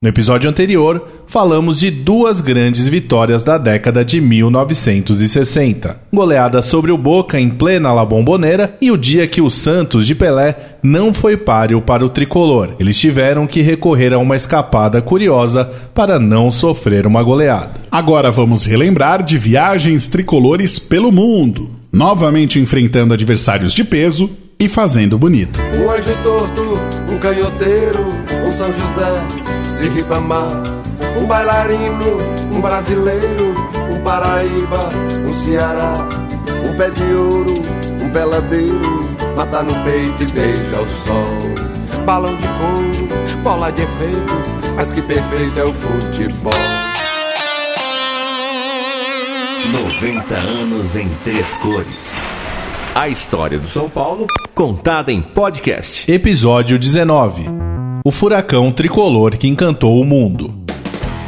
No episódio anterior, falamos de duas grandes vitórias da década de 1960. Goleada sobre o Boca em plena La Bombonera e o dia que o Santos de Pelé não foi páreo para o tricolor. Eles tiveram que recorrer a uma escapada curiosa para não sofrer uma goleada. Agora vamos relembrar de viagens tricolores pelo mundo, novamente enfrentando adversários de peso e fazendo bonito. Um anjo torto, um canhoteiro, um São José de Ribamar, um bailarino, um brasileiro, um Paraíba, um Ceará, um pé de ouro, um peladeiro, mata no peito e beija o sol. Balão de couro, bola de efeito, mas que perfeito é o futebol. 90 anos em três cores. A história do São Paulo contada em podcast. Episódio 19 o furacão tricolor que encantou o mundo.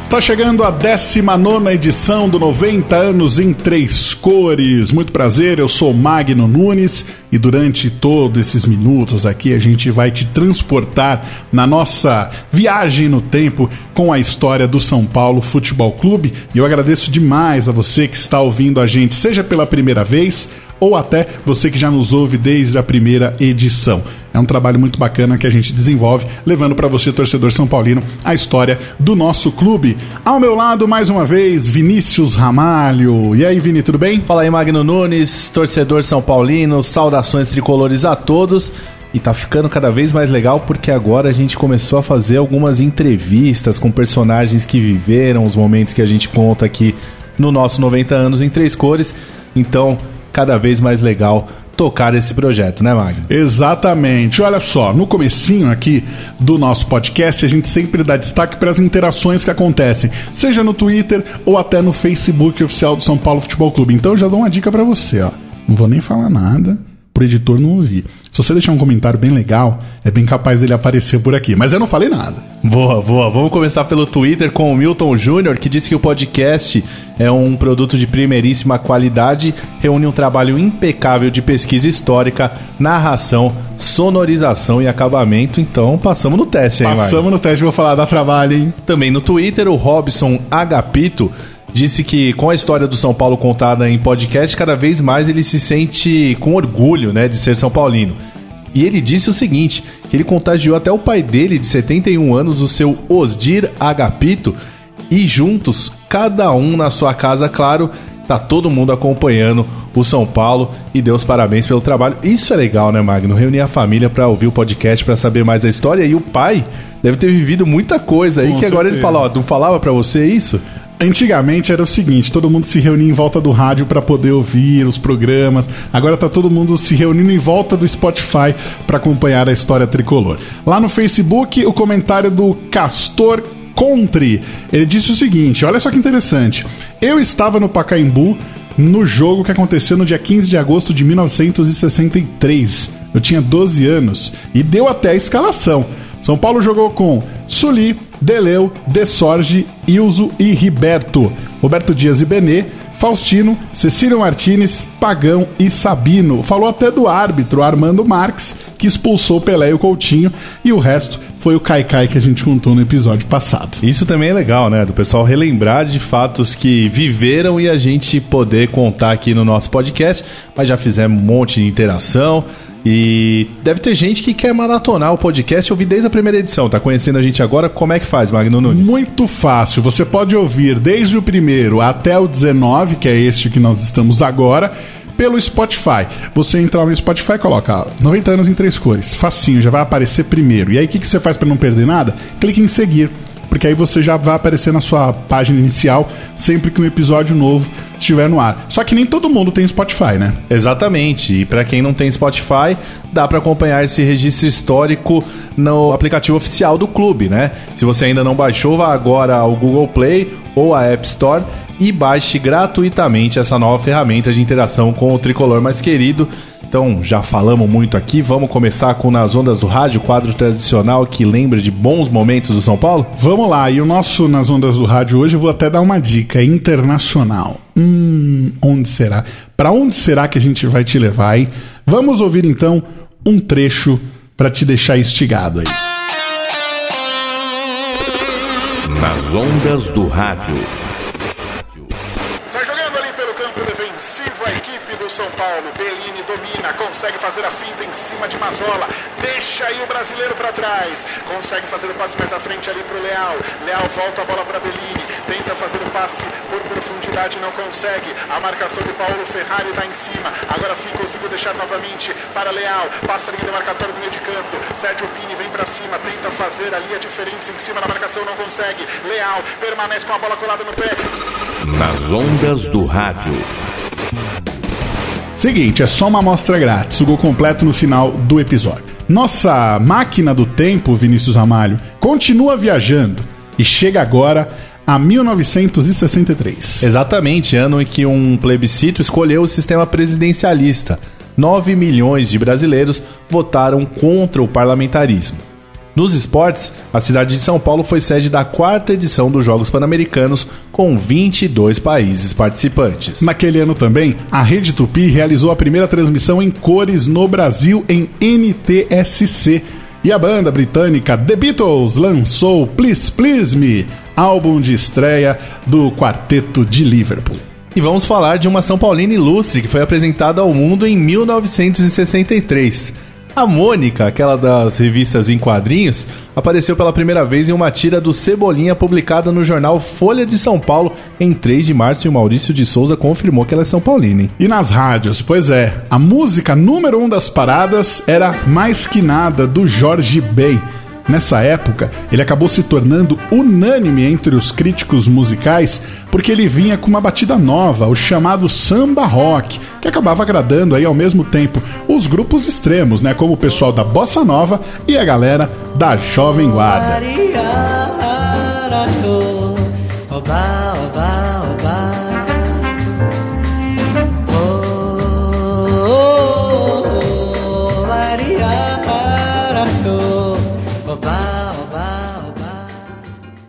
Está chegando a 19 edição do 90 anos em três cores. Muito prazer, eu sou Magno Nunes e durante todos esses minutos aqui a gente vai te transportar na nossa viagem no tempo com a história do São Paulo Futebol Clube. E eu agradeço demais a você que está ouvindo a gente, seja pela primeira vez ou até você que já nos ouve desde a primeira edição. É um trabalho muito bacana que a gente desenvolve, levando para você, torcedor São Paulino, a história do nosso clube. Ao meu lado, mais uma vez, Vinícius Ramalho. E aí, Vini, tudo bem? Fala aí, Magno Nunes, torcedor São Paulino, saudações tricolores a todos. E tá ficando cada vez mais legal porque agora a gente começou a fazer algumas entrevistas com personagens que viveram os momentos que a gente conta aqui no nosso 90 anos em três cores. Então, cada vez mais legal tocar esse projeto, né, Magno? Exatamente. Olha só, no comecinho aqui do nosso podcast, a gente sempre dá destaque para as interações que acontecem, seja no Twitter ou até no Facebook oficial do São Paulo Futebol Clube. Então eu já dou uma dica para você, ó. Não vou nem falar nada pro editor não ouvir. Se você deixar um comentário bem legal, é bem capaz dele aparecer por aqui. Mas eu não falei nada. Boa, boa. Vamos começar pelo Twitter com o Milton Júnior, que disse que o podcast é um produto de primeiríssima qualidade, reúne um trabalho impecável de pesquisa histórica, narração, sonorização e acabamento. Então, passamos no teste, hein, Passamos no teste, vou falar, dá trabalho, hein? Também no Twitter, o Robson Agapito disse que com a história do São Paulo contada em podcast, cada vez mais ele se sente com orgulho, né, de ser São Paulino. E ele disse o seguinte, que ele contagiou até o pai dele de 71 anos, o seu Osdir Agapito, e juntos, cada um na sua casa, claro, tá todo mundo acompanhando o São Paulo e Deus parabéns pelo trabalho. Isso é legal, né, Magno? Reunir a família para ouvir o podcast, para saber mais a história e o pai deve ter vivido muita coisa aí Com que agora ele fala, ó, não falava para você isso? Antigamente era o seguinte, todo mundo se reunia em volta do rádio para poder ouvir os programas. Agora tá todo mundo se reunindo em volta do Spotify para acompanhar a história tricolor. Lá no Facebook, o comentário do Castor Contri. Ele disse o seguinte: olha só que interessante. Eu estava no Pacaembu no jogo que aconteceu no dia 15 de agosto de 1963. Eu tinha 12 anos e deu até a escalação. São Paulo jogou com Suli, Deleu, Desorge, Ilso e Riberto, Roberto Dias e Benê, Faustino, Cecília Martinez, Pagão e Sabino. Falou até do árbitro Armando Marques, que expulsou Pelé e o Coutinho, e o resto foi o Caicai que a gente contou no episódio passado. Isso também é legal, né? Do pessoal relembrar de fatos que viveram e a gente poder contar aqui no nosso podcast. Mas já fizemos um monte de interação. E deve ter gente que quer maratonar o podcast e ouvir desde a primeira edição. Tá conhecendo a gente agora? Como é que faz, Magno Nunes? Muito fácil. Você pode ouvir desde o primeiro até o 19, que é este que nós estamos agora, pelo Spotify. Você entra no Spotify e coloca 90 anos em três cores. Facinho, já vai aparecer primeiro. E aí o que, que você faz para não perder nada? Clique em seguir porque aí você já vai aparecer na sua página inicial sempre que um episódio novo estiver no ar. Só que nem todo mundo tem Spotify, né? Exatamente. E para quem não tem Spotify, dá para acompanhar esse registro histórico no aplicativo oficial do clube, né? Se você ainda não baixou, vá agora ao Google Play ou à App Store e baixe gratuitamente essa nova ferramenta de interação com o tricolor mais querido então, já falamos muito aqui, vamos começar com Nas Ondas do Rádio, quadro tradicional que lembra de bons momentos do São Paulo? Vamos lá, e o nosso Nas Ondas do Rádio hoje eu vou até dar uma dica internacional. Hum, onde será? Para onde será que a gente vai te levar, hein? Vamos ouvir então um trecho para te deixar instigado aí. Nas ondas do rádio. Sai jogando ali pelo campo defensivo a equipe do São Paulo. Bellini domina, consegue fazer a finta em cima de Mazola. Deixa aí o brasileiro para trás. Consegue fazer o passe mais à frente ali para o Leal. Leal volta a bola para Bellini. Tenta fazer o passe por profundidade, não consegue. A marcação de Paulo Ferrari está em cima. Agora sim conseguiu deixar novamente para Leal. Passa a linha demarcatória do meio de campo. Sérgio Pini vem para cima. Tenta fazer ali a diferença em cima da marcação, não consegue. Leal permanece com a bola colada no pé. Nas ondas do rádio. Seguinte, é só uma amostra grátis, o gol completo no final do episódio. Nossa máquina do tempo, Vinícius Ramalho, continua viajando e chega agora a 1963. Exatamente, ano em que um plebiscito escolheu o sistema presidencialista. 9 milhões de brasileiros votaram contra o parlamentarismo. Nos esportes, a cidade de São Paulo foi sede da quarta edição dos Jogos Pan-Americanos, com 22 países participantes. Naquele ano também, a Rede Tupi realizou a primeira transmissão em cores no Brasil em NTSC. E a banda britânica The Beatles lançou Please Please Me, álbum de estreia do quarteto de Liverpool. E vamos falar de uma São Paulina ilustre que foi apresentada ao mundo em 1963. A Mônica, aquela das revistas em quadrinhos, apareceu pela primeira vez em uma tira do Cebolinha publicada no jornal Folha de São Paulo em 3 de março e o Maurício de Souza confirmou que ela é São Paulina. Hein? E nas rádios, pois é, a música número um das paradas era Mais Que Nada, do Jorge Ben. Nessa época, ele acabou se tornando unânime entre os críticos musicais porque ele vinha com uma batida nova, o chamado samba rock, que acabava agradando aí ao mesmo tempo os grupos extremos, né, como o pessoal da bossa nova e a galera da jovem guarda.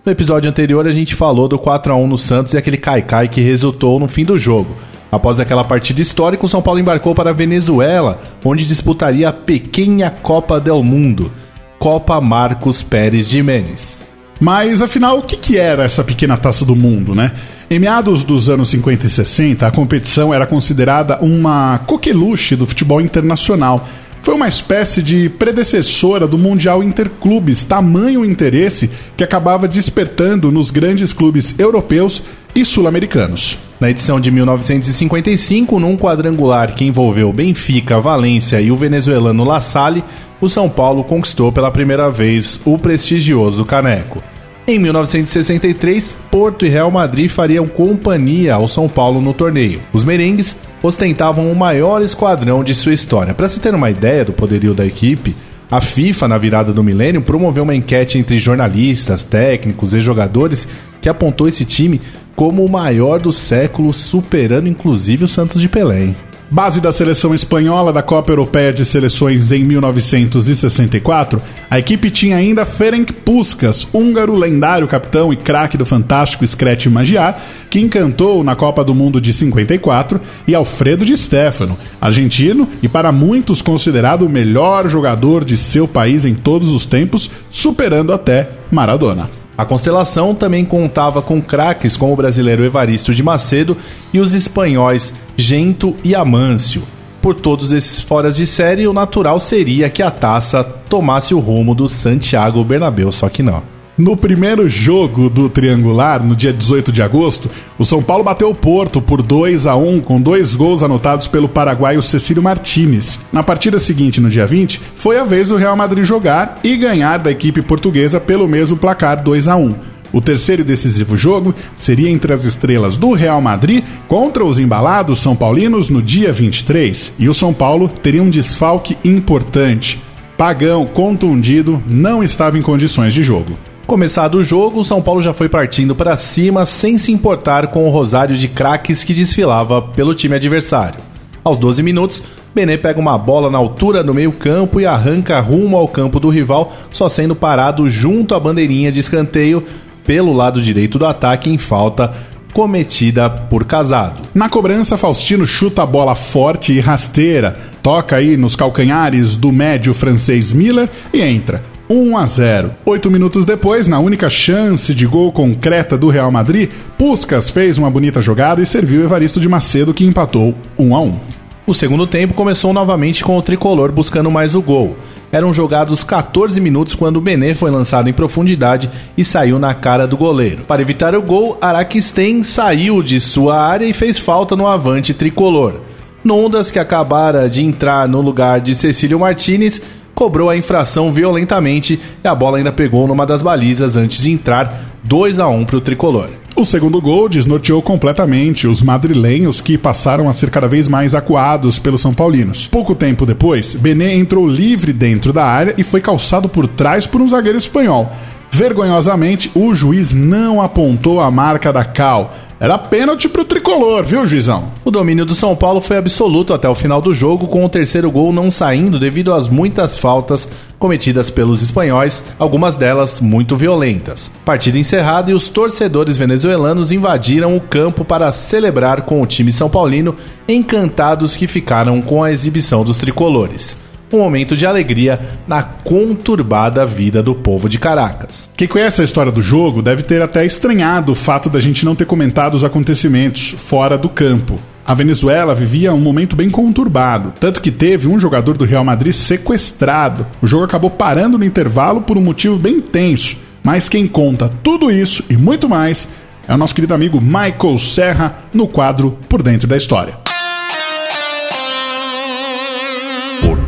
No episódio anterior a gente falou do 4 a 1 no Santos e aquele caicai que resultou no fim do jogo. Após aquela partida histórica, o São Paulo embarcou para a Venezuela, onde disputaria a pequena Copa del Mundo, Copa Marcos Pérez de Menes. Mas afinal, o que, que era essa pequena taça do mundo, né? Em meados dos anos 50 e 60, a competição era considerada uma coqueluche do futebol internacional foi uma espécie de predecessora do Mundial Interclubes, tamanho interesse que acabava despertando nos grandes clubes europeus e sul-americanos. Na edição de 1955, num quadrangular que envolveu Benfica, Valência e o venezuelano La Salle, o São Paulo conquistou pela primeira vez o prestigioso caneco. Em 1963, Porto e Real Madrid fariam companhia ao São Paulo no torneio. Os merengues ostentavam o maior esquadrão de sua história. Para se ter uma ideia do poderio da equipe, a FIFA, na virada do milênio, promoveu uma enquete entre jornalistas, técnicos e jogadores que apontou esse time como o maior do século, superando inclusive o Santos de Pelé. Hein? Base da seleção espanhola da Copa Europeia de Seleções em 1964, a equipe tinha ainda Ferenc Puskas, húngaro lendário capitão e craque do fantástico Scratch Magiar, que encantou na Copa do Mundo de 54, e Alfredo Di Stefano, argentino e para muitos considerado o melhor jogador de seu país em todos os tempos, superando até Maradona. A constelação também contava com craques como o brasileiro Evaristo de Macedo e os espanhóis Gento e Amâncio. Por todos esses foras de série, o natural seria que a taça tomasse o rumo do Santiago Bernabéu, só que não. No primeiro jogo do triangular, no dia 18 de agosto, o São Paulo bateu o Porto por 2 a 1 com dois gols anotados pelo paraguaio Cecílio Martinez. Na partida seguinte, no dia 20, foi a vez do Real Madrid jogar e ganhar da equipe portuguesa pelo mesmo placar 2 a 1. O terceiro e decisivo jogo seria entre as estrelas do Real Madrid contra os embalados São Paulinos no dia 23, e o São Paulo teria um desfalque importante. Pagão, contundido, não estava em condições de jogo. Começado o jogo, o São Paulo já foi partindo para cima sem se importar com o rosário de craques que desfilava pelo time adversário. Aos 12 minutos, Bené pega uma bola na altura do meio-campo e arranca rumo ao campo do rival, só sendo parado junto à bandeirinha de escanteio pelo lado direito do ataque em falta cometida por Casado. Na cobrança, Faustino chuta a bola forte e rasteira, toca aí nos calcanhares do médio francês Miller e entra. 1 a 0. Oito minutos depois, na única chance de gol concreta do Real Madrid, Puskas fez uma bonita jogada e serviu Evaristo de Macedo, que empatou 1 a 1. O segundo tempo começou novamente com o tricolor buscando mais o gol. Eram jogados 14 minutos quando o Bené foi lançado em profundidade e saiu na cara do goleiro. Para evitar o gol, Araquistém saiu de sua área e fez falta no avante tricolor. Nondas, que acabara de entrar no lugar de Cecílio Martinez, cobrou a infração violentamente e a bola ainda pegou numa das balizas antes de entrar 2 a 1 para o tricolor. O segundo gol desnorteou completamente os madrilenhos que passaram a ser cada vez mais acuados pelos São Paulinos. Pouco tempo depois, Bené entrou livre dentro da área e foi calçado por trás por um zagueiro espanhol. Vergonhosamente, o juiz não apontou a marca da Cal. Era pênalti pro tricolor, viu, juizão? O domínio do São Paulo foi absoluto até o final do jogo, com o terceiro gol não saindo devido às muitas faltas cometidas pelos espanhóis, algumas delas muito violentas. Partida encerrada e os torcedores venezuelanos invadiram o campo para celebrar com o time são paulino, encantados que ficaram com a exibição dos tricolores um momento de alegria na conturbada vida do povo de Caracas. Quem conhece a história do jogo deve ter até estranhado o fato da gente não ter comentado os acontecimentos fora do campo. A Venezuela vivia um momento bem conturbado, tanto que teve um jogador do Real Madrid sequestrado. O jogo acabou parando no intervalo por um motivo bem tenso, mas quem conta tudo isso e muito mais é o nosso querido amigo Michael Serra no quadro Por Dentro da História.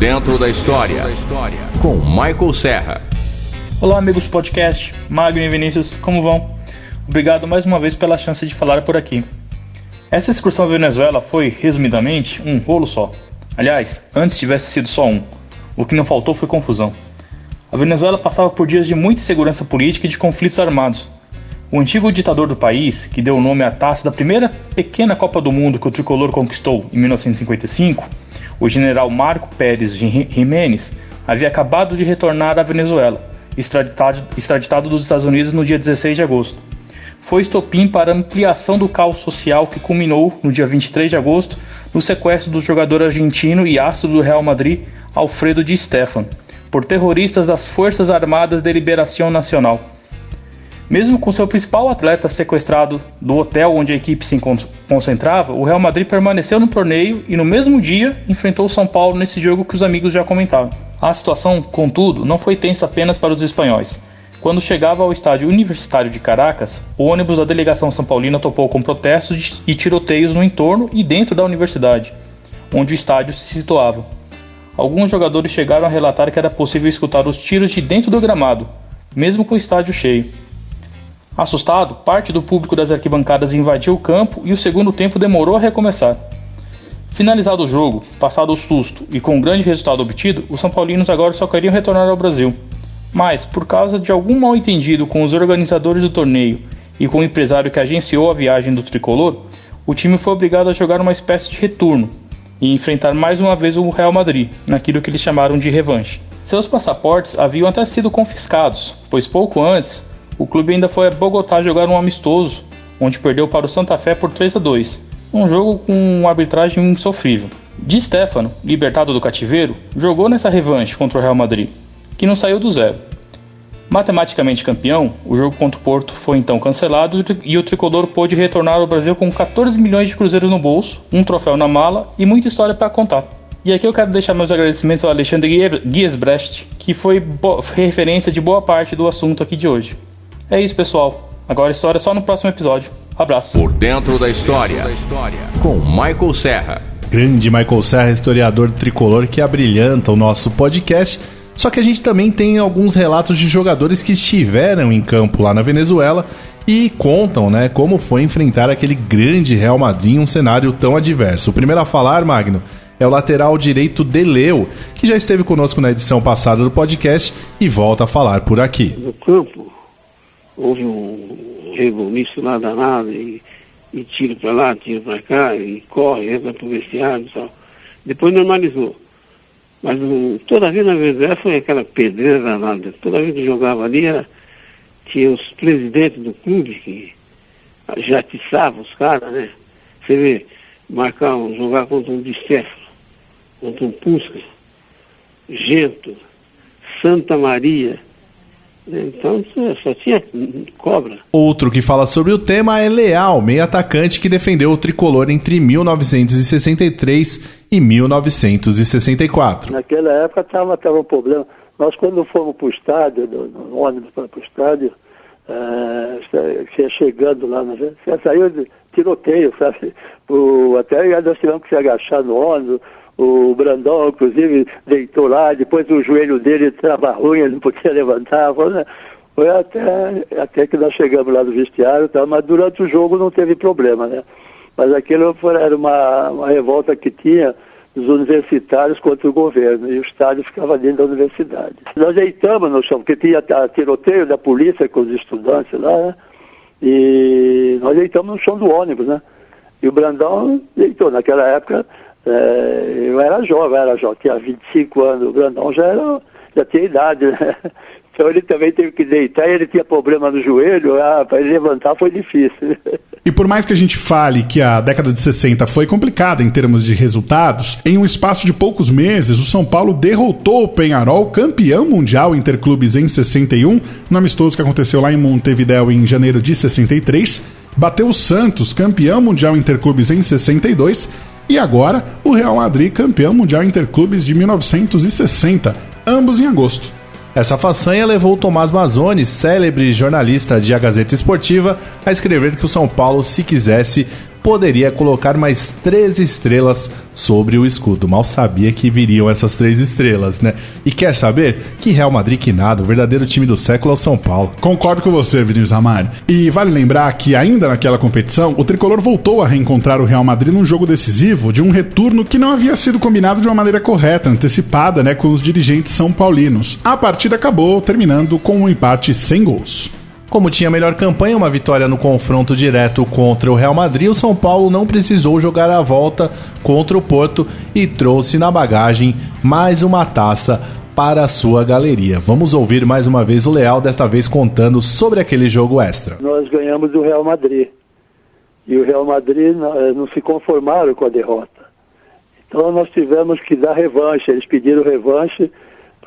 Dentro da História, com Michael Serra. Olá, amigos podcast, Magno e Vinícius, como vão? Obrigado mais uma vez pela chance de falar por aqui. Essa excursão à Venezuela foi, resumidamente, um rolo só. Aliás, antes tivesse sido só um. O que não faltou foi confusão. A Venezuela passava por dias de muita insegurança política e de conflitos armados. O antigo ditador do país, que deu o nome à taça da primeira pequena Copa do Mundo que o tricolor conquistou em 1955, o general Marco Pérez Jiménez havia acabado de retornar à Venezuela, extraditado, extraditado dos Estados Unidos no dia 16 de agosto. Foi estopim para a ampliação do caos social que culminou no dia 23 de agosto no sequestro do jogador argentino e astro do Real Madrid, Alfredo Di Stefano, por terroristas das Forças Armadas de Liberação Nacional mesmo com seu principal atleta sequestrado do hotel onde a equipe se concentrava, o Real Madrid permaneceu no torneio e no mesmo dia enfrentou o São Paulo nesse jogo que os amigos já comentavam. A situação, contudo, não foi tensa apenas para os espanhóis. Quando chegava ao estádio universitário de Caracas, o ônibus da delegação São Paulina topou com protestos e tiroteios no entorno e dentro da universidade, onde o estádio se situava. Alguns jogadores chegaram a relatar que era possível escutar os tiros de dentro do gramado, mesmo com o estádio cheio. Assustado, parte do público das arquibancadas invadiu o campo e o segundo tempo demorou a recomeçar. Finalizado o jogo, passado o susto e com o grande resultado obtido, os São Paulinos agora só queriam retornar ao Brasil. Mas, por causa de algum mal entendido com os organizadores do torneio e com o empresário que agenciou a viagem do tricolor, o time foi obrigado a jogar uma espécie de retorno e enfrentar mais uma vez o Real Madrid, naquilo que eles chamaram de revanche. Seus passaportes haviam até sido confiscados, pois pouco antes o clube ainda foi a Bogotá jogar um amistoso, onde perdeu para o Santa Fé por 3 a 2, um jogo com uma arbitragem insofrível. Di Stefano, libertado do cativeiro, jogou nessa revanche contra o Real Madrid, que não saiu do zero. Matematicamente campeão, o jogo contra o Porto foi então cancelado e o tricolor pôde retornar ao Brasil com 14 milhões de cruzeiros no bolso, um troféu na mala e muita história para contar. E aqui eu quero deixar meus agradecimentos ao Alexandre Giesbrecht, que foi referência de boa parte do assunto aqui de hoje. É isso, pessoal. Agora a história é só no próximo episódio. Abraço. Por dentro da história, com Michael Serra. Grande Michael Serra, historiador tricolor que abrilhanta o nosso podcast. Só que a gente também tem alguns relatos de jogadores que estiveram em campo lá na Venezuela e contam, né, como foi enfrentar aquele grande Real Madrid em um cenário tão adverso. O primeiro a falar, Magno, é o lateral direito Deleu, que já esteve conosco na edição passada do podcast e volta a falar por aqui. No campo, houve um rebuliço lá danado e, e tiro para lá, tiro para cá, e corre, entra para o vestiário e tal. Depois normalizou. Mas um, toda vida na verdade foi aquela pedreira danada. Toda vida que jogava ali era, tinha os presidentes do clube que já atiçavam os caras, né? Você vê, marcar, um, jogar contra um Bicéfalo, contra um Pusca, Gento, Santa Maria. Então só tinha cobra. Outro que fala sobre o tema é Leal, meio atacante que defendeu o tricolor entre 1963 e 1964. Naquela época estava tava um problema. Nós quando fomos para o estádio, no, no ônibus para o estádio, uh, chegando lá, né, saiu de tiroteio, sabe? O, até nós tivemos que se agachar no ônibus, o Brandão, inclusive, deitou lá, depois o joelho dele trava ruim, ele não podia levantar. Foi, né? foi até, até que nós chegamos lá no vestiário, tá? mas durante o jogo não teve problema, né? Mas aquilo foi, era uma, uma revolta que tinha dos universitários contra o governo, e o estádio ficava dentro da universidade. Nós deitamos no chão, porque tinha tiroteio da polícia com os estudantes lá, né? E nós deitamos no chão do ônibus, né? E o Brandão deitou. Naquela época, é, eu era jovem, era jovem, tinha 25 anos, o Brandão já, era, já tinha idade, né? Então ele também teve que deitar ele tinha problema no joelho, ah, para ele levantar foi difícil. E por mais que a gente fale que a década de 60 foi complicada em termos de resultados, em um espaço de poucos meses, o São Paulo derrotou o Penharol, campeão mundial interclubes em 61, no amistoso que aconteceu lá em Montevideo em janeiro de 63, bateu o Santos, campeão mundial interclubes em 62, e agora o Real Madrid, campeão mundial interclubes de 1960, ambos em agosto. Essa façanha levou Tomás Mazzoni, célebre jornalista de A Gazeta Esportiva, a escrever que o São Paulo, se quisesse, poderia colocar mais três estrelas sobre o escudo. Mal sabia que viriam essas três estrelas, né? E quer saber? Que Real Madrid que nada, o verdadeiro time do século é o São Paulo. Concordo com você, Vinícius Amari. E vale lembrar que ainda naquela competição, o tricolor voltou a reencontrar o Real Madrid num jogo decisivo de um retorno que não havia sido combinado de uma maneira correta, antecipada, né, com os dirigentes são paulinos. A partida acabou terminando com um empate sem gols. Como tinha melhor campanha, uma vitória no confronto direto contra o Real Madrid, o São Paulo não precisou jogar a volta contra o Porto e trouxe na bagagem mais uma taça para a sua galeria. Vamos ouvir mais uma vez o Leal, desta vez contando sobre aquele jogo extra. Nós ganhamos do Real Madrid. E o Real Madrid eh, não se conformaram com a derrota. Então nós tivemos que dar revanche. Eles pediram revanche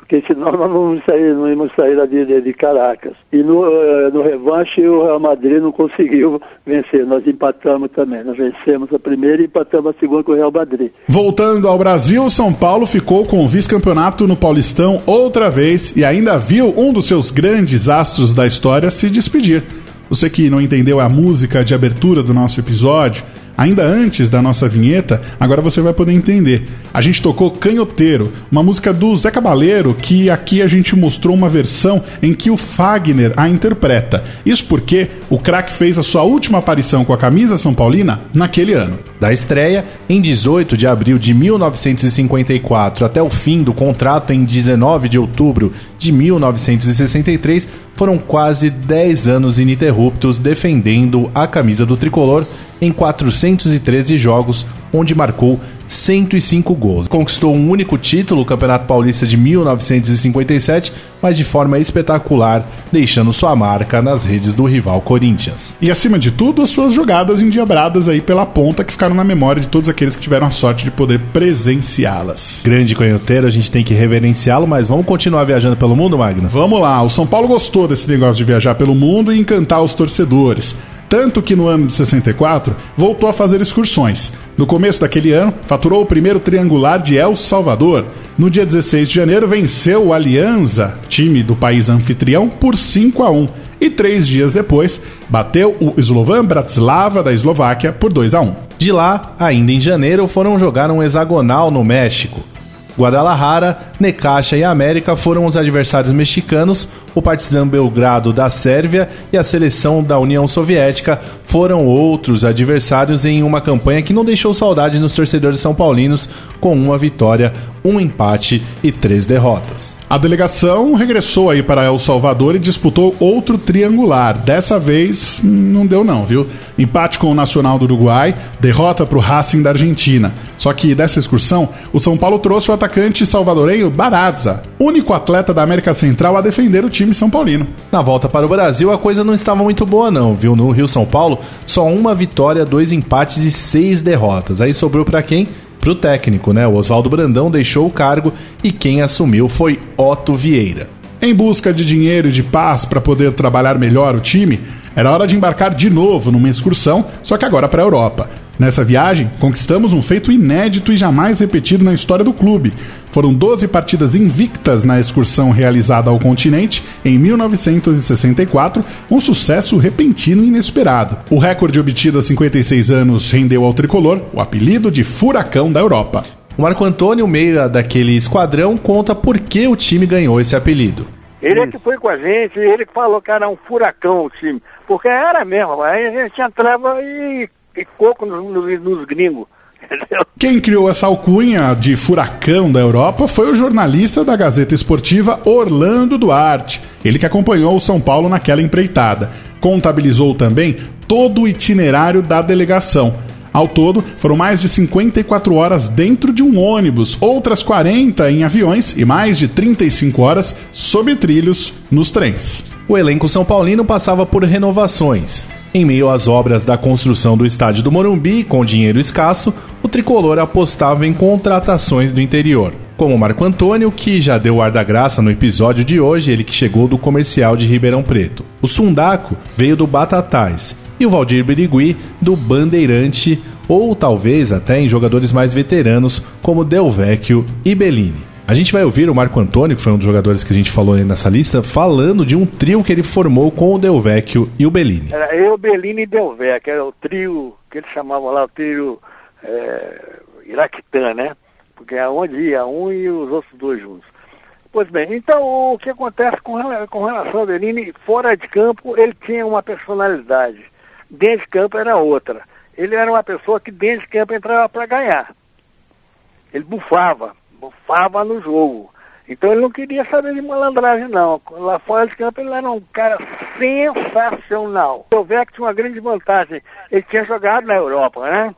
porque senão nós não sair, não íamos sair de, de Caracas. E no, eh, no revanche o Real Madrid não conseguiu vencer, nós empatamos também. Nós vencemos a primeira e empatamos a segunda com o Real Madrid. Voltando ao Brasil, São Paulo ficou com o vice-campeonato no Paulistão outra vez e ainda viu um dos seus grandes astros da história se despedir. Você que não entendeu a música de abertura do nosso episódio, ainda antes da nossa vinheta, agora você vai poder entender. A gente tocou Canhoteiro, uma música do Zé Cabaleiro, que aqui a gente mostrou uma versão em que o Fagner a interpreta. Isso porque o craque fez a sua última aparição com a camisa São Paulina naquele ano. Da estreia, em 18 de abril de 1954 até o fim do contrato em 19 de outubro de 1963, foram quase 10 anos ininterruptos defendendo a camisa do tricolor em 413 jogos, onde marcou 105 gols. Conquistou um único título, o Campeonato Paulista de 1957, mas de forma espetacular, deixando sua marca nas redes do rival Corinthians. E acima de tudo, as suas jogadas endiabradas aí pela ponta que ficaram na memória de todos aqueles que tiveram a sorte de poder presenciá-las. Grande canhoteiro, a gente tem que reverenciá-lo, mas vamos continuar viajando pelo mundo, Magno? Vamos lá, o São Paulo gostou desse negócio de viajar pelo mundo e encantar os torcedores. Tanto que no ano de 64 voltou a fazer excursões. No começo daquele ano, faturou o primeiro triangular de El Salvador. No dia 16 de janeiro, venceu o Alianza, time do país anfitrião, por 5 a 1 e três dias depois bateu o Slovan Bratislava da Eslováquia por 2 a 1. De lá, ainda em janeiro, foram jogar um hexagonal no México. Guadalajara, Necaxa e América foram os adversários mexicanos, o Partizan Belgrado da Sérvia e a seleção da União Soviética foram outros adversários em uma campanha que não deixou saudade nos torcedores são paulinos, com uma vitória, um empate e três derrotas. A delegação regressou aí para El Salvador e disputou outro triangular. Dessa vez não deu não, viu? Empate com o Nacional do Uruguai, derrota para o Racing da Argentina. Só que dessa excursão, o São Paulo trouxe o atacante salvadorenho Barazza, único atleta da América Central a defender o time são paulino. Na volta para o Brasil, a coisa não estava muito boa não, viu? No Rio São Só uma vitória, dois empates e seis derrotas. Aí sobrou para quem? Pro técnico, né? O Oswaldo Brandão deixou o cargo e quem assumiu foi Otto Vieira. Em busca de dinheiro e de paz para poder trabalhar melhor o time, era hora de embarcar de novo numa excursão, só que agora para a Europa. Nessa viagem, conquistamos um feito inédito e jamais repetido na história do clube. Foram 12 partidas invictas na excursão realizada ao continente em 1964, um sucesso repentino e inesperado. O recorde obtido há 56 anos rendeu ao tricolor o apelido de Furacão da Europa. O Marco Antônio, meio daquele esquadrão, conta por que o time ganhou esse apelido. Ele é que foi com a gente, ele que falou que era um furacão o time. Porque era mesmo, aí a gente entrava e coco nos, nos, nos gringos. Quem criou essa alcunha de furacão da Europa foi o jornalista da Gazeta Esportiva Orlando Duarte, ele que acompanhou o São Paulo naquela empreitada. Contabilizou também todo o itinerário da delegação. Ao todo, foram mais de 54 horas dentro de um ônibus, outras 40 em aviões e mais de 35 horas sob trilhos nos trens. O elenco São Paulino passava por renovações. Em meio às obras da construção do estádio do Morumbi, com dinheiro escasso, o tricolor apostava em contratações do interior. Como Marco Antônio, que já deu ar da graça no episódio de hoje, ele que chegou do comercial de Ribeirão Preto. O Sundaco veio do Batatais e o Valdir Birigui do Bandeirante, ou talvez até em jogadores mais veteranos como Del Vecchio e Bellini. A gente vai ouvir o Marco Antônio, que foi um dos jogadores que a gente falou nessa lista, falando de um trio que ele formou com o Del Vecchio e o Bellini. Era eu, Bellini e Del Vecchio, era o trio que eles chamavam lá, o trio é, Iraquitã, né? Porque é onde ia um e os outros dois juntos. Pois bem, então o que acontece com, com relação ao Bellini, fora de campo ele tinha uma personalidade, dentro de campo era outra. Ele era uma pessoa que dentro de campo entrava para ganhar. Ele bufava, bufava no jogo. Então ele não queria saber de malandragem, não. Lá fora de campo ele era um cara sensacional. O Vec tinha uma grande vantagem. Ele tinha jogado na Europa, né?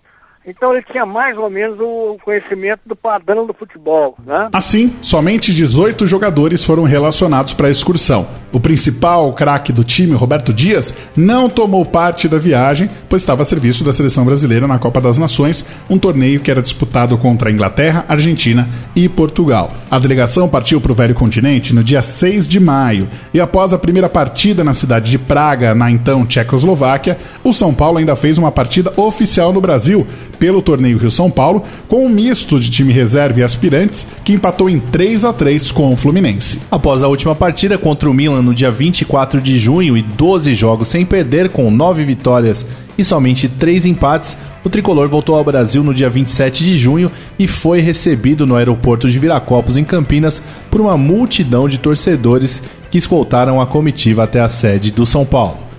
Então ele tinha mais ou menos o conhecimento do padrão do futebol. Né? Assim, somente 18 jogadores foram relacionados para a excursão. O principal craque do time, Roberto Dias, não tomou parte da viagem, pois estava a serviço da seleção brasileira na Copa das Nações, um torneio que era disputado contra a Inglaterra, Argentina e Portugal. A delegação partiu para o velho continente no dia 6 de maio e após a primeira partida na cidade de Praga, na então Tchecoslováquia, o São Paulo ainda fez uma partida oficial no Brasil pelo torneio Rio-São Paulo, com um misto de time reserva e aspirantes, que empatou em 3 a 3 com o Fluminense. Após a última partida contra o Milan no dia 24 de junho e 12 jogos sem perder, com 9 vitórias e somente 3 empates, o tricolor voltou ao Brasil no dia 27 de junho e foi recebido no aeroporto de Viracopos, em Campinas, por uma multidão de torcedores que escoltaram a comitiva até a sede do São Paulo.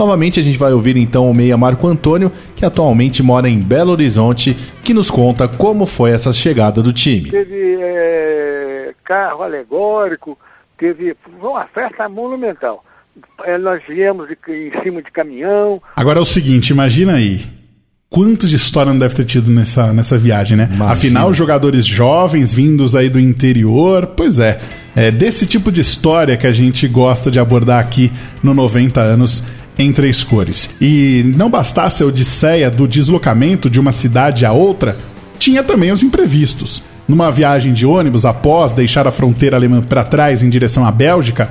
Novamente a gente vai ouvir então o meia Marco Antônio, que atualmente mora em Belo Horizonte, que nos conta como foi essa chegada do time. Teve é, carro alegórico, teve uma festa monumental. É, nós viemos de, em cima de caminhão. Agora é o seguinte, imagina aí. Quanto de história não deve ter tido nessa, nessa viagem, né? Imagina. Afinal, jogadores jovens vindos aí do interior, pois é, é desse tipo de história que a gente gosta de abordar aqui no 90 anos em três cores. E não bastasse a odisseia do deslocamento de uma cidade a outra, tinha também os imprevistos. Numa viagem de ônibus após deixar a fronteira alemã para trás em direção à Bélgica,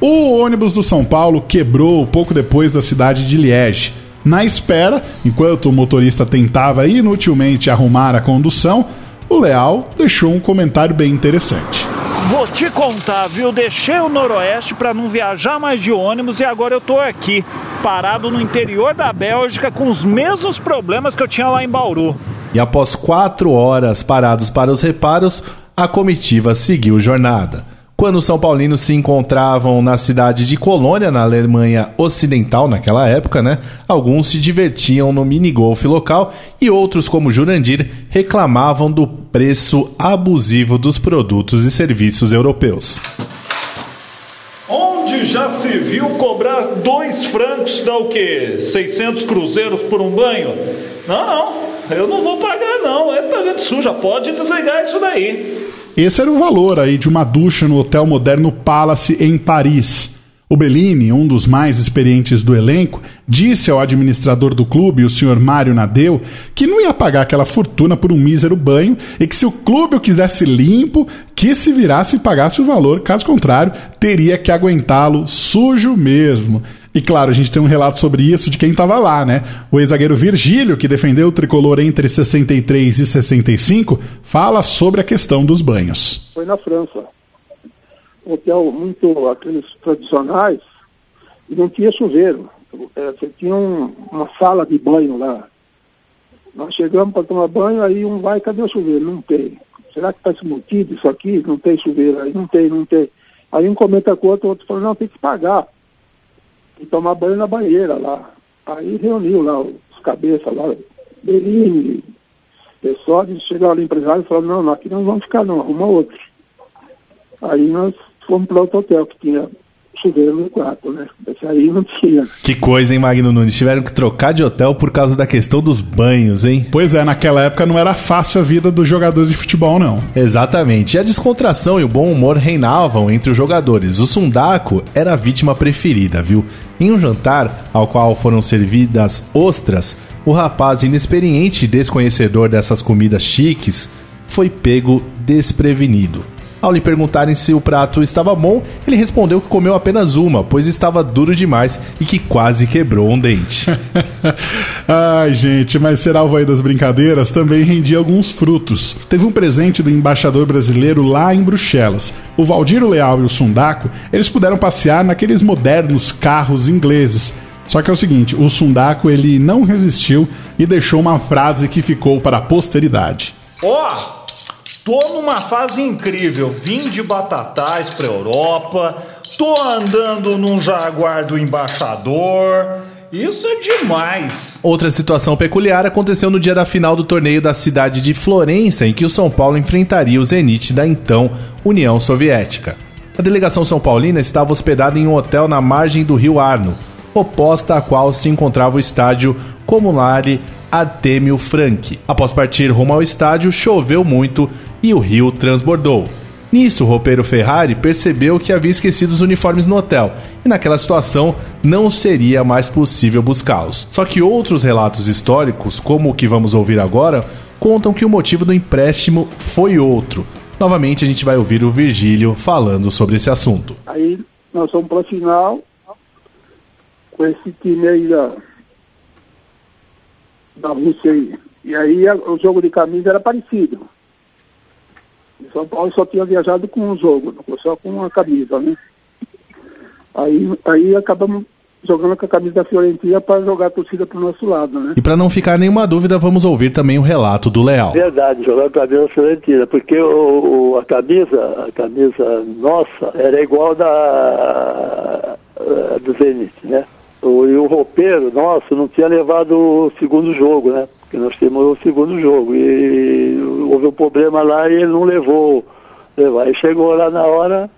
o ônibus do São Paulo quebrou pouco depois da cidade de Liege. Na espera, enquanto o motorista tentava inutilmente arrumar a condução, o Leal deixou um comentário bem interessante. Vou te contar, viu? Deixei o Noroeste para não viajar mais de ônibus e agora eu tô aqui, parado no interior da Bélgica com os mesmos problemas que eu tinha lá em Bauru. E após quatro horas parados para os reparos, a comitiva seguiu jornada. Quando os São Paulinos se encontravam na cidade de Colônia, na Alemanha Ocidental, naquela época, né? Alguns se divertiam no minigolf local e outros, como Jurandir, reclamavam do preço abusivo dos produtos e serviços europeus. Onde já se viu cobrar dois francos dá o quê? 600 cruzeiros por um banho? Não, não, eu não vou pagar não, é gente suja, pode desligar isso daí. Esse era o valor aí de uma ducha no Hotel Moderno Palace em Paris. O Bellini, um dos mais experientes do elenco, disse ao administrador do clube, o senhor Mário Nadeu, que não ia pagar aquela fortuna por um mísero banho e que se o clube o quisesse limpo, que se virasse e pagasse o valor, caso contrário, teria que aguentá-lo sujo mesmo. E claro, a gente tem um relato sobre isso de quem estava lá, né? O ex-zagueiro Virgílio, que defendeu o tricolor entre 63 e 65, fala sobre a questão dos banhos. Foi na França hotel muito aqueles tradicionais e não tinha chuveiro. É, você tinha um, uma sala de banho lá. Nós chegamos para tomar banho, aí um vai, cadê o chuveiro? Não tem. Será que está esmutido isso aqui? Não tem chuveiro aí, não tem, não tem. Aí um comenta com o outro, o outro falou, não, tem que pagar. E tomar banho na banheira lá. Aí reuniu lá os cabeças lá, Berini, pessoal, chegaram ali empresário e falaram, não, não, aqui não vamos ficar não, arruma outro. Aí nós fomos para outro hotel que tinha chuveiro no quarto, né? Esse aí não tinha. Que coisa, hein, Magno Nunes? Tiveram que trocar de hotel por causa da questão dos banhos, hein? Pois é, naquela época não era fácil a vida dos jogadores de futebol, não. Exatamente. E a descontração e o bom humor reinavam entre os jogadores. O Sundaco era a vítima preferida, viu? Em um jantar, ao qual foram servidas ostras, o rapaz inexperiente e desconhecedor dessas comidas chiques foi pego desprevenido. Ao lhe perguntarem se o prato estava bom, ele respondeu que comeu apenas uma, pois estava duro demais e que quase quebrou um dente. Ai, gente, mas ser alvo aí das brincadeiras também rendia alguns frutos. Teve um presente do embaixador brasileiro lá em Bruxelas. O Valdir Leal e o Sundaco, eles puderam passear naqueles modernos carros ingleses. Só que é o seguinte, o Sundaco ele não resistiu e deixou uma frase que ficou para a posteridade. Ó, oh, Tô numa fase incrível, vim de Batatais para Europa, tô andando num Jaguar do embaixador. Isso é demais. Outra situação peculiar aconteceu no dia da final do torneio da cidade de Florença, em que o São Paulo enfrentaria o Zenit da então União Soviética. A delegação são paulina estava hospedada em um hotel na margem do rio Arno, oposta à qual se encontrava o estádio Comunale Artemio Frank. Após partir rumo ao estádio, choveu muito e o rio transbordou. Nisso, o roupeiro Ferrari percebeu que havia esquecido os uniformes no hotel e, naquela situação, não seria mais possível buscá-los. Só que outros relatos históricos, como o que vamos ouvir agora, contam que o motivo do empréstimo foi outro. Novamente, a gente vai ouvir o Virgílio falando sobre esse assunto. Aí nós fomos para a final com esse time aí da, da Rússia aí. E aí o jogo de camisa era parecido. Em São Paulo só tinha viajado com um jogo, só com uma camisa, né? Aí, aí acabamos jogando com a camisa da Fiorentina para jogar a torcida para o nosso lado, né? E para não ficar nenhuma dúvida, vamos ouvir também o relato do Leal. Verdade, jogar com a camisa da Fiorentina, porque o, o, a camisa, a camisa nossa era igual da do Zenit, né? O, e o roupeiro nosso não tinha levado o segundo jogo, né? Porque nós temos o segundo jogo. E houve um problema lá e ele não levou. Aí chegou lá na hora,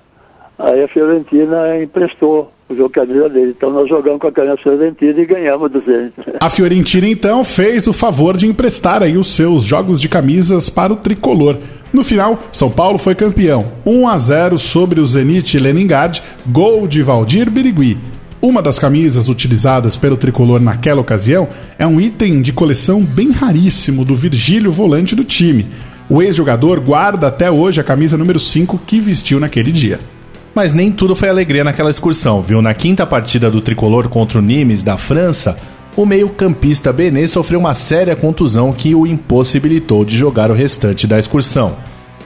aí a Fiorentina emprestou o jogo camisa dele. Então nós jogamos com a camisa Fiorentina e ganhamos 200. A Fiorentina então fez o favor de emprestar aí os seus jogos de camisas para o tricolor. No final, São Paulo foi campeão, 1 a 0 sobre o Zenit Leningrad, gol de Valdir Birigui. Uma das camisas utilizadas pelo tricolor naquela ocasião é um item de coleção bem raríssimo do Virgílio Volante do time. O ex-jogador guarda até hoje a camisa número 5 que vestiu naquele dia. Mas nem tudo foi alegria naquela excursão, viu? Na quinta partida do tricolor contra o Nimes da França, o meio-campista Benet sofreu uma séria contusão que o impossibilitou de jogar o restante da excursão.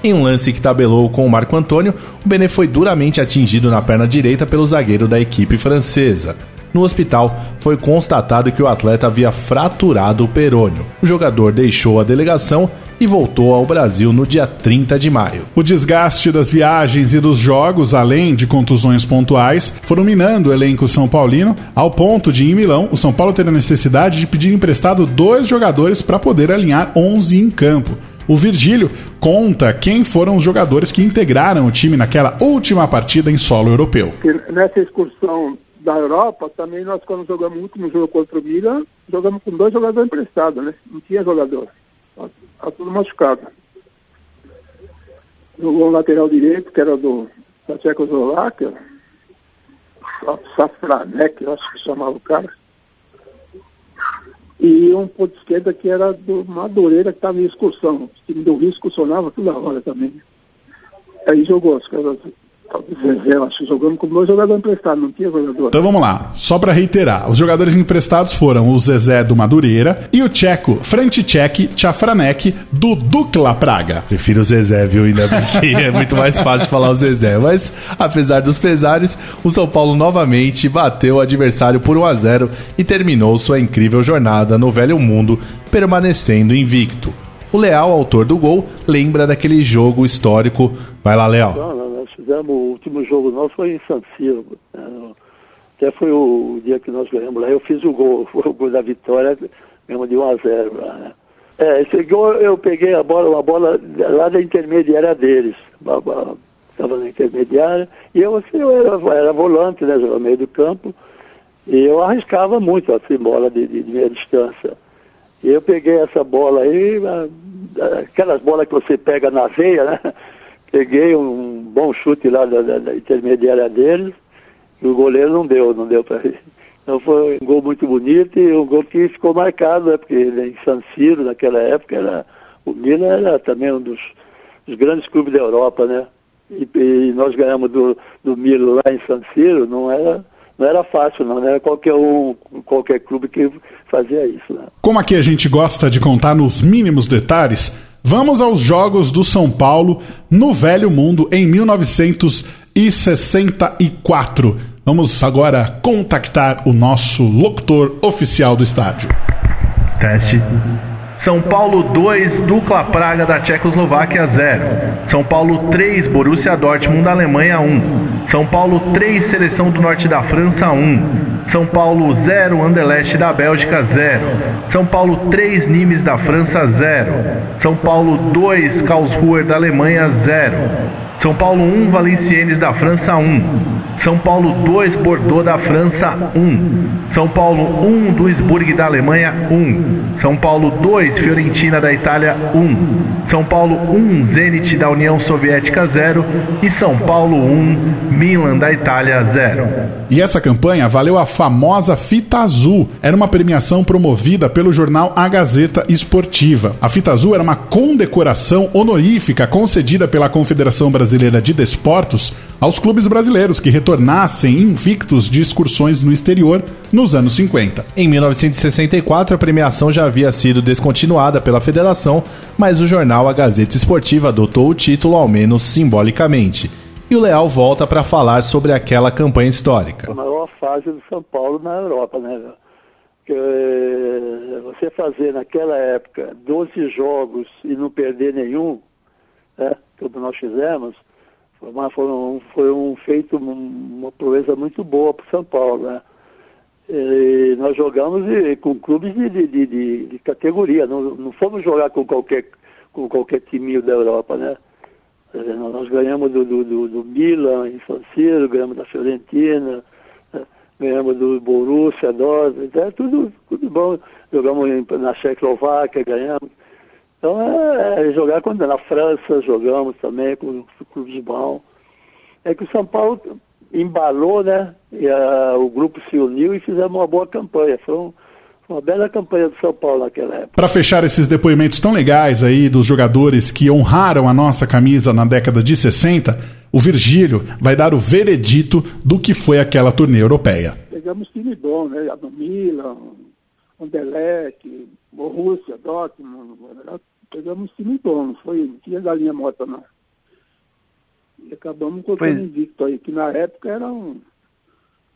Em um lance que tabelou com o Marco Antônio, o Benet foi duramente atingido na perna direita pelo zagueiro da equipe francesa. No hospital, foi constatado que o atleta havia fraturado o perônio. O jogador deixou a delegação e voltou ao Brasil no dia 30 de maio. O desgaste das viagens e dos jogos, além de contusões pontuais, foram minando o elenco São Paulino, ao ponto de, em Milão, o São Paulo ter a necessidade de pedir emprestado dois jogadores para poder alinhar 11 em campo. O Virgílio conta quem foram os jogadores que integraram o time naquela última partida em solo europeu. Nessa excursão da Europa, também nós quando jogamos o último jogo contra o Milan, jogamos com dois jogadores emprestados, né? Não tinha jogador. Tá, tá tudo machucado. Jogou um lateral direito, que era do, da Tchecoslováquia, Safranek, eu acho que chamava o cara. E um ponto esquerda que era do Madureira, que estava em excursão. O time do Rio excursionava toda hora também. Aí jogou os caras Zezé, acho que jogando com dois jogadores emprestados, não tinha jogador. Então vamos lá, só para reiterar: os jogadores emprestados foram o Zezé do Madureira e o tcheco František Chafranek do Dukla Praga. Prefiro o Zezé, viu? Ainda porque é muito mais fácil falar o Zezé. Mas, apesar dos pesares, o São Paulo novamente bateu o adversário por 1 a 0 e terminou sua incrível jornada no velho mundo, permanecendo invicto. O Leal, autor do gol, lembra daquele jogo histórico. Vai lá, Leal. Não, não, fizemos, o último jogo nosso foi em San Siro. Né? Até foi o dia que nós ganhamos lá. Eu fiz o gol, o gol da vitória, mesmo de 1 a 0 lá, né? É, esse gol eu peguei a bola, uma bola lá da intermediária deles. Estava na intermediária. E eu, assim, eu era, era volante, né? No meio do campo. E eu arriscava muito assim, bola de, de, de meia distância. E eu peguei essa bola aí, aquelas bolas que você pega na veia, né? Peguei um bom chute lá da, da, da intermediária deles e o goleiro não deu, não deu para ele. Então foi um gol muito bonito e um gol que ficou marcado, né? Porque em San Siro, naquela época, era, o Milan era também um dos, dos grandes clubes da Europa, né? E, e nós ganhamos do, do Milan lá em San Siro, não era não era fácil, não, não era qualquer um, qualquer clube que fazia isso. Né? Como aqui a gente gosta de contar nos mínimos detalhes, vamos aos Jogos do São Paulo no Velho Mundo em 1964. Vamos agora contactar o nosso locutor oficial do estádio. Teste. São Paulo 2, Dukla Praga da Tchecoslováquia 0. São Paulo 3, Borussia Dortmund da Alemanha 1. São Paulo 3, Seleção do Norte da França 1. São Paulo 0, Anderlecht da Bélgica 0. São Paulo 3, Nimes da França 0. São Paulo 2, Karlsruhe da Alemanha 0. São Paulo 1, Valenciennes da França 1. São Paulo 2, Bordeaux da França 1. São Paulo 1, Duisburg da Alemanha 1. São Paulo 2, Fiorentina da Itália 1. São Paulo 1, Zenit da União Soviética 0. E São Paulo 1, Milan da Itália 0. E essa campanha valeu a famosa Fita Azul. Era uma premiação promovida pelo jornal A Gazeta Esportiva. A Fita Azul era uma condecoração honorífica concedida pela Confederação Brasileira de Desportos aos clubes brasileiros que retornassem invictos de excursões no exterior nos anos 50. Em 1964, a premiação já havia sido descontinuada pela federação, mas o jornal A Gazeta Esportiva adotou o título ao menos simbolicamente. E o Leal volta para falar sobre aquela campanha histórica. A maior fase do São Paulo na Europa, né? Porque eh, você fazer naquela época 12 jogos e não perder nenhum, né? Como nós fizemos, foi, uma, foi, um, foi um feito, uma proeza muito boa para São Paulo, né? E nós jogamos com clubes de, de, de, de categoria, não, não, fomos jogar com qualquer, com qualquer time da Europa, né? Nós ganhamos do, do, do, do Milan em São Siro, ganhamos da Fiorentina, né? ganhamos do Borussia Dortmund, é tudo, tudo bom. Jogamos na Checoslováquia, ganhamos. Então é, é jogar quando na França jogamos também com o clube bom. É que o São Paulo embalou, né? E a, o grupo se uniu e fizemos uma boa campanha. Foi um, uma bela campanha do São Paulo naquela época. Para fechar esses depoimentos tão legais aí dos jogadores que honraram a nossa camisa na década de 60, o Virgílio vai dar o veredito do que foi aquela turnê europeia. Pegamos time bom, né? Do Milan, Anderlecht, Borussia, Dortmund, pegamos time bom, não foi, não tinha galinha morta não. E acabamos colocando invicto aí, que na época era um.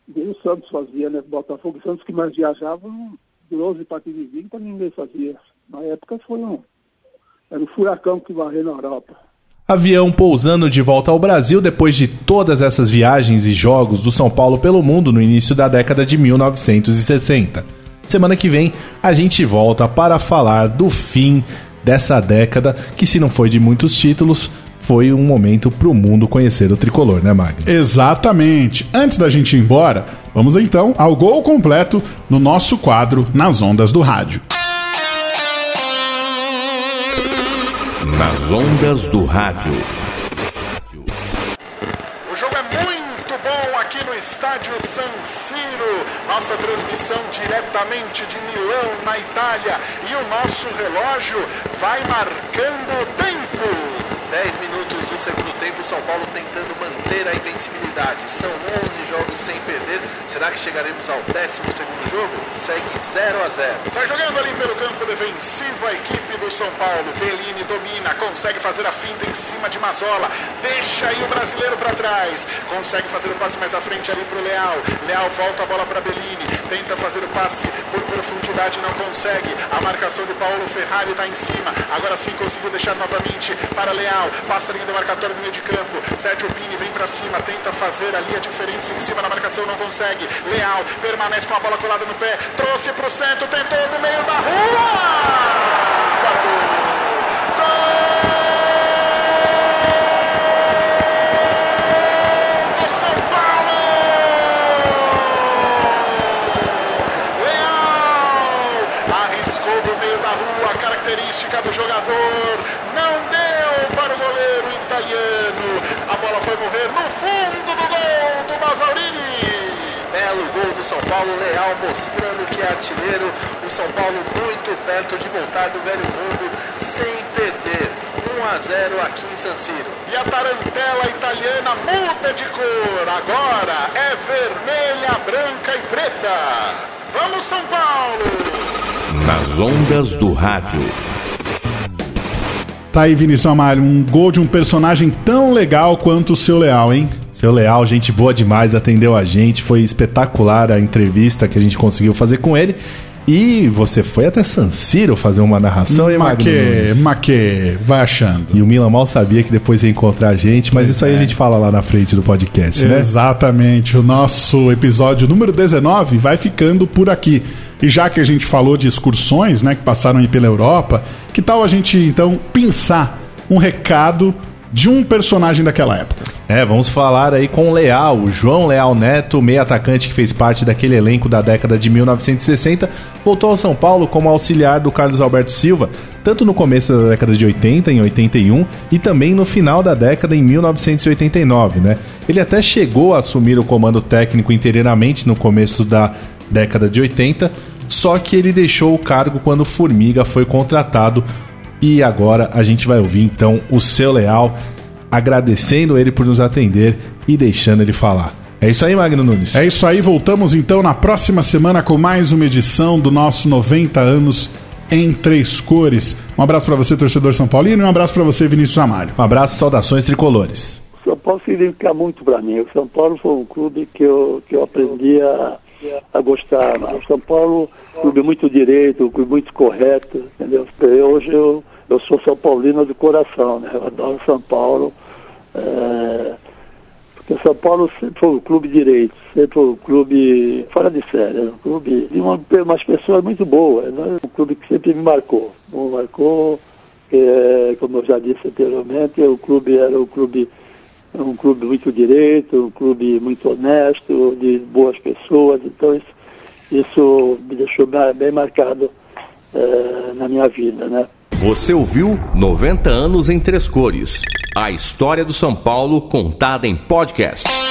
Nem o Santos fazia, né? Botafogo e Santos que mais viajavam, 12 partidas invictas ninguém fazia. Na época foi um. Era um furacão que varreu na Europa. Avião pousando de volta ao Brasil depois de todas essas viagens e jogos do São Paulo pelo mundo no início da década de 1960. Semana que vem a gente volta para falar do fim dessa década, que se não foi de muitos títulos, foi um momento para o mundo conhecer o tricolor, né, Magno? Exatamente. Antes da gente ir embora, vamos então ao gol completo no nosso quadro Nas Ondas do Rádio. Nas Ondas do Rádio. O jogo é muito bom aqui no estádio São Ciro. Nossa transmissão diretamente de Milão, na Itália. E o nosso relógio vai marcando tempo. 10 minutos segundo tempo, São Paulo tentando manter a invencibilidade. São 11 jogos sem perder. Será que chegaremos ao 12 segundo jogo? Segue 0 a 0. Sai jogando ali pelo campo defensivo a equipe do São Paulo. Bellini domina, consegue fazer a finta em cima de Mazola. Deixa aí o brasileiro para trás. Consegue fazer o passe mais à frente ali para o Leal. Leal volta a bola para Bellini. Tenta fazer o passe por profundidade, não consegue. A marcação de Paulo Ferrari está em cima. Agora sim conseguiu deixar novamente para Leal. Passa a linha demarcatória do meio de campo. Sérgio Pini vem para cima, tenta fazer ali a diferença em cima da marcação, não consegue. Leal permanece com a bola colada no pé. Trouxe para o centro, tentou do meio da rua. Guardou. Gol! do São Paulo! Leal arriscou do meio da rua, característica do jogador. Não deu para o goleiro italiano. A bola foi morrer no fundo do gol do Mazaurini. Belo gol do São Paulo, Leal mostrando que é artilheiro. O São Paulo muito perto de voltar do velho mundo sem perder. 1 a 0 aqui em San Siro. E a tarantela italiana muda de cor. Agora é vermelha, branca e preta. Vamos, São Paulo! Nas ondas do rádio. Tá aí, Vinícius Amalho, um gol de um personagem tão legal quanto o seu Leal, hein? Seu Leal, gente boa demais, atendeu a gente, foi espetacular a entrevista que a gente conseguiu fazer com ele. E você foi até San Siro fazer uma narração, hein, Nunes? maque, vai achando. E o Milan mal sabia que depois ia encontrar a gente, mas isso aí a gente fala lá na frente do podcast, né? Exatamente. O nosso episódio número 19 vai ficando por aqui. E já que a gente falou de excursões, né, que passaram aí pela Europa, que tal a gente então pensar um recado de um personagem daquela época? É, vamos falar aí com o Leal, João Leal Neto, meio atacante que fez parte daquele elenco da década de 1960, voltou ao São Paulo como auxiliar do Carlos Alberto Silva, tanto no começo da década de 80, em 81, e também no final da década em 1989, né? Ele até chegou a assumir o comando técnico inteiramente no começo da década de 80, só que ele deixou o cargo quando Formiga foi contratado e agora a gente vai ouvir então o seu Leal agradecendo ele por nos atender e deixando ele falar. É isso aí, Magno Nunes. É isso aí, voltamos então na próxima semana com mais uma edição do nosso 90 anos em três cores. Um abraço para você, torcedor São Paulino, e um abraço para você, Vinícius Amário. Um abraço, saudações tricolores. O São Paulo significa muito para mim. O São Paulo foi um clube que eu, que eu aprendi a, a gostar. O São Paulo, um clube muito direito, um clube muito correto, entendeu? Eu, hoje eu, eu sou São Paulino de coração, né? Eu adoro São Paulo. é, porque São Paulo sempre foi um clube direito, sempre foi um clube fora de série, um clube de uma, umas pessoas muito boas, né? um clube que sempre me marcou. Me marcou, é, como eu já disse anteriormente, o clube era um clube, um clube muito direito, um clube muito honesto, de boas pessoas, então isso, isso me deixou bem marcado é, na minha vida, né? Você ouviu 90 anos em três cores. A história do São Paulo contada em podcast.